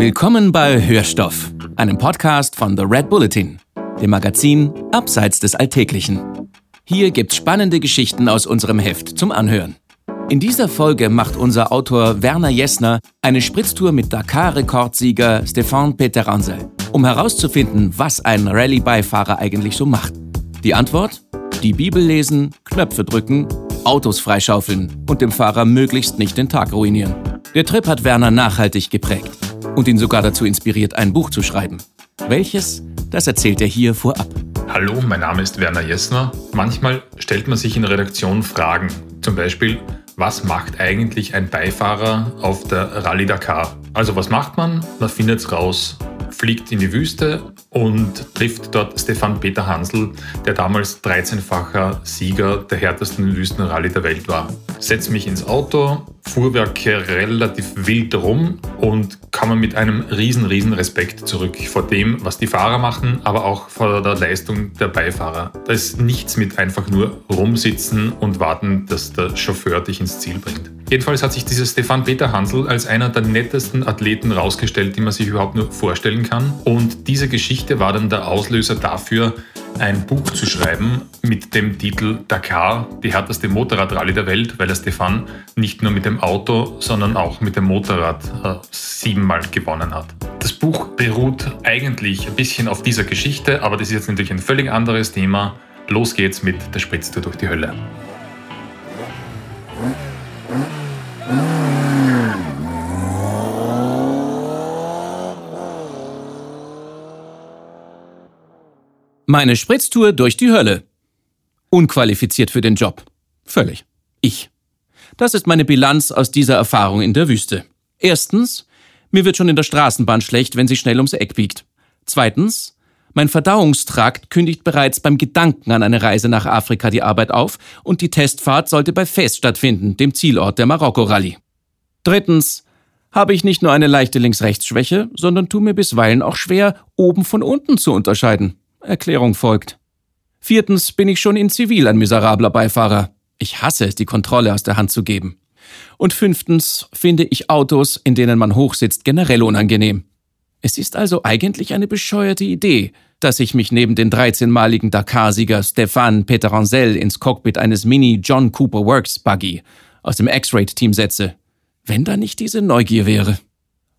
Willkommen bei Hörstoff, einem Podcast von The Red Bulletin, dem Magazin Abseits des Alltäglichen. Hier gibt's spannende Geschichten aus unserem Heft zum Anhören. In dieser Folge macht unser Autor Werner Jessner eine Spritztour mit Dakar-Rekordsieger Stéphane Peterhansel, um herauszufinden, was ein Rallye-Beifahrer eigentlich so macht. Die Antwort? Die Bibel lesen, Knöpfe drücken, Autos freischaufeln und dem Fahrer möglichst nicht den Tag ruinieren. Der Trip hat Werner nachhaltig geprägt und ihn sogar dazu inspiriert, ein Buch zu schreiben. Welches? Das erzählt er hier vorab. Hallo, mein Name ist Werner Jessner. Manchmal stellt man sich in der Redaktion Fragen. Zum Beispiel, was macht eigentlich ein Beifahrer auf der Rallye Dakar? Also was macht man? Man findet es raus fliegt in die Wüste und trifft dort Stefan Peter Hansel, der damals 13-facher Sieger der härtesten Wüstenrallye der Welt war. Setz mich ins Auto, Fuhrwerke relativ wild rum und komme mit einem riesen, riesen Respekt zurück vor dem, was die Fahrer machen, aber auch vor der Leistung der Beifahrer. Da ist nichts mit einfach nur rumsitzen und warten, dass der Chauffeur dich ins Ziel bringt. Jedenfalls hat sich dieser Stefan Peter Hansel als einer der nettesten Athleten rausgestellt, die man sich überhaupt nur vorstellen kann. Und diese Geschichte war dann der Auslöser dafür, ein Buch zu schreiben mit dem Titel Dakar, die härteste Motorradrallye der Welt, weil der Stefan nicht nur mit dem Auto, sondern auch mit dem Motorrad äh, siebenmal gewonnen hat. Das Buch beruht eigentlich ein bisschen auf dieser Geschichte, aber das ist jetzt natürlich ein völlig anderes Thema. Los geht's mit der Spritztour durch die Hölle. Meine Spritztour durch die Hölle. Unqualifiziert für den Job. Völlig. Ich. Das ist meine Bilanz aus dieser Erfahrung in der Wüste. Erstens, mir wird schon in der Straßenbahn schlecht, wenn sie schnell ums Eck biegt. Zweitens, mein Verdauungstrakt kündigt bereits beim Gedanken an eine Reise nach Afrika die Arbeit auf und die Testfahrt sollte bei Fes stattfinden, dem Zielort der Marokko-Rallye. Drittens, habe ich nicht nur eine leichte Links-Rechts-Schwäche, sondern tue mir bisweilen auch schwer, oben von unten zu unterscheiden. Erklärung folgt. Viertens bin ich schon in Zivil ein miserabler Beifahrer. Ich hasse es, die Kontrolle aus der Hand zu geben. Und fünftens finde ich Autos, in denen man hochsitzt, generell unangenehm. Es ist also eigentlich eine bescheuerte Idee, dass ich mich neben den 13-maligen Dakar-Sieger Stefan Peterancel ins Cockpit eines Mini John Cooper Works Buggy aus dem X-Rate-Team setze. Wenn da nicht diese Neugier wäre.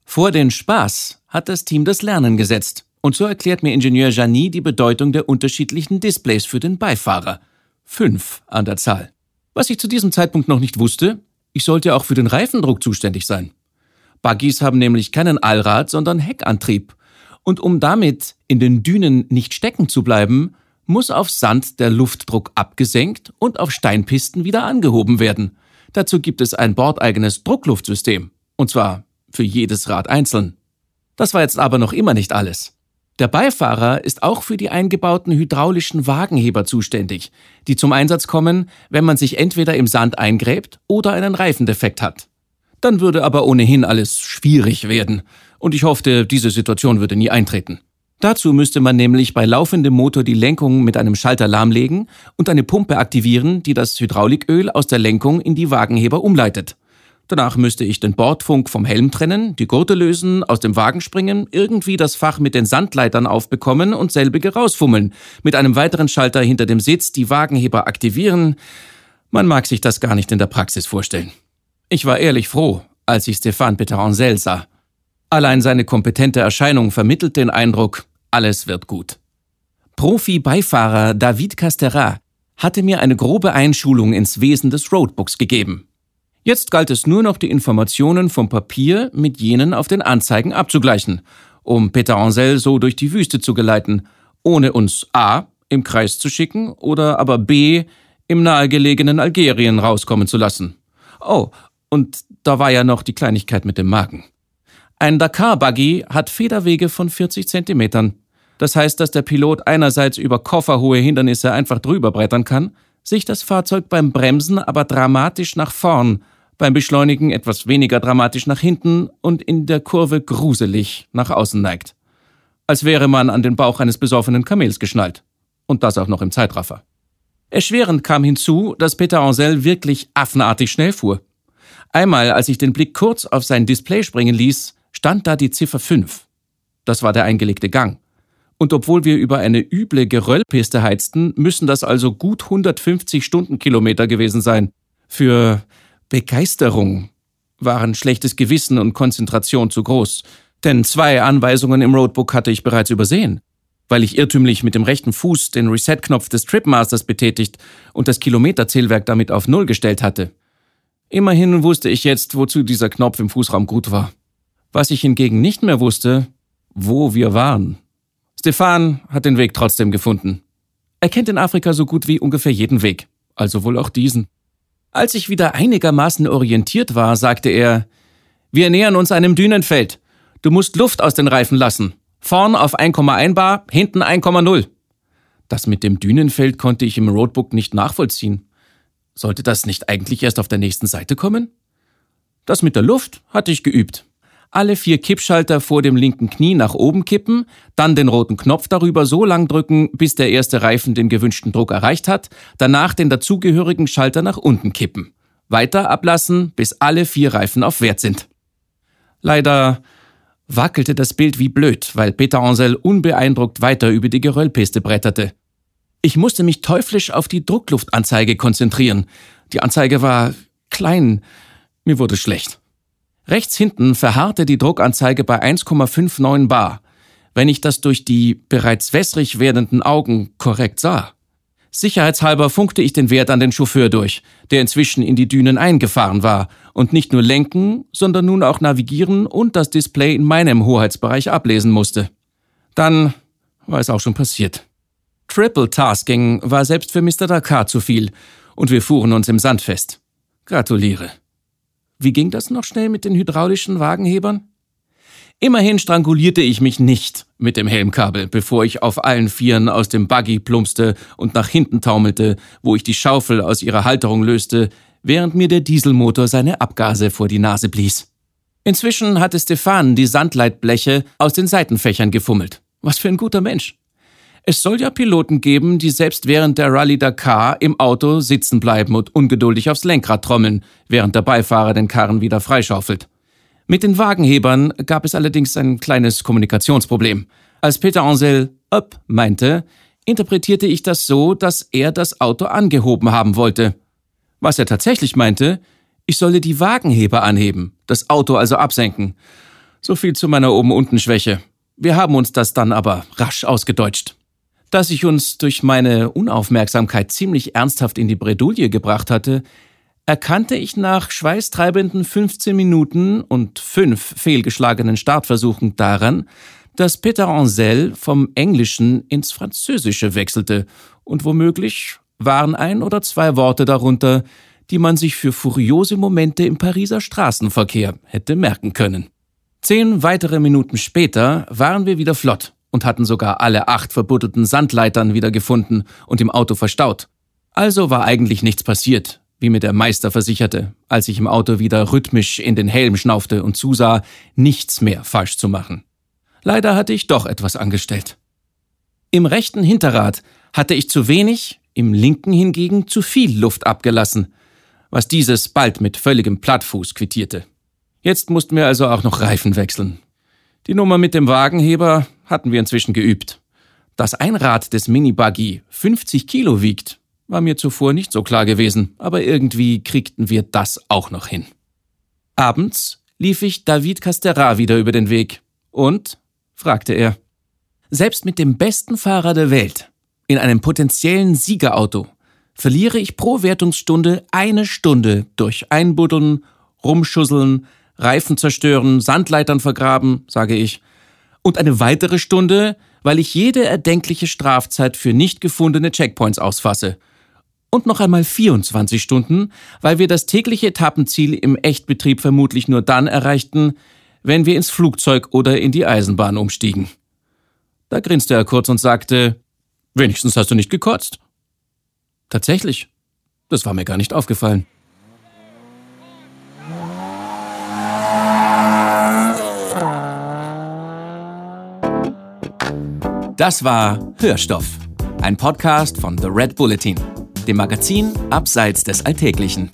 Vor den Spaß hat das Team das Lernen gesetzt. Und so erklärt mir Ingenieur Jani die Bedeutung der unterschiedlichen Displays für den Beifahrer. Fünf an der Zahl. Was ich zu diesem Zeitpunkt noch nicht wusste, ich sollte auch für den Reifendruck zuständig sein. Buggies haben nämlich keinen Allrad, sondern Heckantrieb. Und um damit in den Dünen nicht stecken zu bleiben, muss auf Sand der Luftdruck abgesenkt und auf Steinpisten wieder angehoben werden. Dazu gibt es ein bordeigenes Druckluftsystem. Und zwar für jedes Rad einzeln. Das war jetzt aber noch immer nicht alles. Der Beifahrer ist auch für die eingebauten hydraulischen Wagenheber zuständig, die zum Einsatz kommen, wenn man sich entweder im Sand eingräbt oder einen Reifendefekt hat. Dann würde aber ohnehin alles schwierig werden, und ich hoffte, diese Situation würde nie eintreten. Dazu müsste man nämlich bei laufendem Motor die Lenkung mit einem Schalter lahmlegen und eine Pumpe aktivieren, die das Hydrauliköl aus der Lenkung in die Wagenheber umleitet. Danach müsste ich den Bordfunk vom Helm trennen, die Gurte lösen, aus dem Wagen springen, irgendwie das Fach mit den Sandleitern aufbekommen und selbige rausfummeln, mit einem weiteren Schalter hinter dem Sitz die Wagenheber aktivieren. Man mag sich das gar nicht in der Praxis vorstellen. Ich war ehrlich froh, als ich Stéphane Peterancel sah. Allein seine kompetente Erscheinung vermittelt den Eindruck, alles wird gut. Profi-Beifahrer David Castera hatte mir eine grobe Einschulung ins Wesen des Roadbooks gegeben. Jetzt galt es nur noch, die Informationen vom Papier mit jenen auf den Anzeigen abzugleichen, um Peter Ansel so durch die Wüste zu geleiten, ohne uns A im Kreis zu schicken oder aber B im nahegelegenen Algerien rauskommen zu lassen. Oh, und da war ja noch die Kleinigkeit mit dem Magen. Ein Dakar-Buggy hat Federwege von 40 Zentimetern. Das heißt, dass der Pilot einerseits über kofferhohe Hindernisse einfach drüber brettern kann, sich das Fahrzeug beim Bremsen aber dramatisch nach vorn beim Beschleunigen etwas weniger dramatisch nach hinten und in der Kurve gruselig nach außen neigt. Als wäre man an den Bauch eines besoffenen Kamels geschnallt. Und das auch noch im Zeitraffer. Erschwerend kam hinzu, dass Peter Ansel wirklich affenartig schnell fuhr. Einmal, als ich den Blick kurz auf sein Display springen ließ, stand da die Ziffer 5. Das war der eingelegte Gang. Und obwohl wir über eine üble Geröllpiste heizten, müssen das also gut 150 Stundenkilometer gewesen sein. Für Begeisterung waren schlechtes Gewissen und Konzentration zu groß. Denn zwei Anweisungen im Roadbook hatte ich bereits übersehen. Weil ich irrtümlich mit dem rechten Fuß den Reset-Knopf des Tripmasters betätigt und das Kilometerzählwerk damit auf Null gestellt hatte. Immerhin wusste ich jetzt, wozu dieser Knopf im Fußraum gut war. Was ich hingegen nicht mehr wusste, wo wir waren. Stefan hat den Weg trotzdem gefunden. Er kennt in Afrika so gut wie ungefähr jeden Weg, also wohl auch diesen. Als ich wieder einigermaßen orientiert war, sagte er, wir nähern uns einem Dünenfeld. Du musst Luft aus den Reifen lassen. Vorn auf 1,1 Bar, hinten 1,0. Das mit dem Dünenfeld konnte ich im Roadbook nicht nachvollziehen. Sollte das nicht eigentlich erst auf der nächsten Seite kommen? Das mit der Luft hatte ich geübt alle vier Kippschalter vor dem linken Knie nach oben kippen, dann den roten Knopf darüber so lang drücken, bis der erste Reifen den gewünschten Druck erreicht hat, danach den dazugehörigen Schalter nach unten kippen. Weiter ablassen, bis alle vier Reifen auf Wert sind. Leider wackelte das Bild wie blöd, weil Peter Ansel unbeeindruckt weiter über die Geröllpiste bretterte. Ich musste mich teuflisch auf die Druckluftanzeige konzentrieren. Die Anzeige war klein. Mir wurde schlecht. Rechts hinten verharrte die Druckanzeige bei 1,59 bar, wenn ich das durch die bereits wässrig werdenden Augen korrekt sah. Sicherheitshalber funkte ich den Wert an den Chauffeur durch, der inzwischen in die Dünen eingefahren war und nicht nur lenken, sondern nun auch navigieren und das Display in meinem Hoheitsbereich ablesen musste. Dann war es auch schon passiert. Triple Tasking war selbst für Mr. Dakar zu viel und wir fuhren uns im Sand fest. Gratuliere. Wie ging das noch schnell mit den hydraulischen Wagenhebern? Immerhin strangulierte ich mich nicht mit dem Helmkabel, bevor ich auf allen Vieren aus dem Buggy plumpste und nach hinten taumelte, wo ich die Schaufel aus ihrer Halterung löste, während mir der Dieselmotor seine Abgase vor die Nase blies. Inzwischen hatte Stefan die Sandleitbleche aus den Seitenfächern gefummelt. Was für ein guter Mensch. Es soll ja Piloten geben, die selbst während der Rallye Dakar im Auto sitzen bleiben und ungeduldig aufs Lenkrad trommeln, während der Beifahrer den Karren wieder freischaufelt. Mit den Wagenhebern gab es allerdings ein kleines Kommunikationsproblem. Als Peter Ansel up meinte, interpretierte ich das so, dass er das Auto angehoben haben wollte. Was er tatsächlich meinte, ich solle die Wagenheber anheben, das Auto also absenken. So viel zu meiner Oben-Unten-Schwäche. Wir haben uns das dann aber rasch ausgedeutscht dass ich uns durch meine Unaufmerksamkeit ziemlich ernsthaft in die Bredouille gebracht hatte, erkannte ich nach schweißtreibenden 15 Minuten und fünf fehlgeschlagenen Startversuchen daran, dass Peter Ansel vom Englischen ins Französische wechselte und womöglich waren ein oder zwei Worte darunter, die man sich für furiose Momente im Pariser Straßenverkehr hätte merken können. Zehn weitere Minuten später waren wir wieder flott und hatten sogar alle acht verbuddelten Sandleitern wieder gefunden und im Auto verstaut. Also war eigentlich nichts passiert, wie mir der Meister versicherte, als ich im Auto wieder rhythmisch in den Helm schnaufte und zusah, nichts mehr falsch zu machen. Leider hatte ich doch etwas angestellt. Im rechten Hinterrad hatte ich zu wenig, im linken hingegen zu viel Luft abgelassen, was dieses bald mit völligem Plattfuß quittierte. Jetzt mussten wir also auch noch Reifen wechseln. Die Nummer mit dem Wagenheber hatten wir inzwischen geübt. Dass ein Rad des Minibuggy 50 Kilo wiegt, war mir zuvor nicht so klar gewesen, aber irgendwie kriegten wir das auch noch hin. Abends lief ich David Castera wieder über den Weg. Und? fragte er. Selbst mit dem besten Fahrer der Welt, in einem potenziellen Siegerauto, verliere ich pro Wertungsstunde eine Stunde durch Einbuddeln, Rumschusseln, Reifen zerstören, Sandleitern vergraben, sage ich, und eine weitere Stunde, weil ich jede erdenkliche Strafzeit für nicht gefundene Checkpoints ausfasse. Und noch einmal 24 Stunden, weil wir das tägliche Etappenziel im Echtbetrieb vermutlich nur dann erreichten, wenn wir ins Flugzeug oder in die Eisenbahn umstiegen. Da grinste er kurz und sagte, wenigstens hast du nicht gekotzt. Tatsächlich, das war mir gar nicht aufgefallen. Das war Hörstoff, ein Podcast von The Red Bulletin, dem Magazin Abseits des Alltäglichen.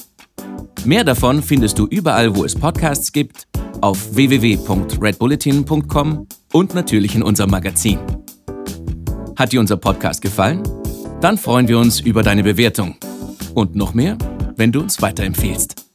Mehr davon findest du überall, wo es Podcasts gibt auf www.redbulletin.com und natürlich in unserem Magazin. Hat dir unser Podcast gefallen? Dann freuen wir uns über deine Bewertung. Und noch mehr, wenn du uns weiterempfehlst.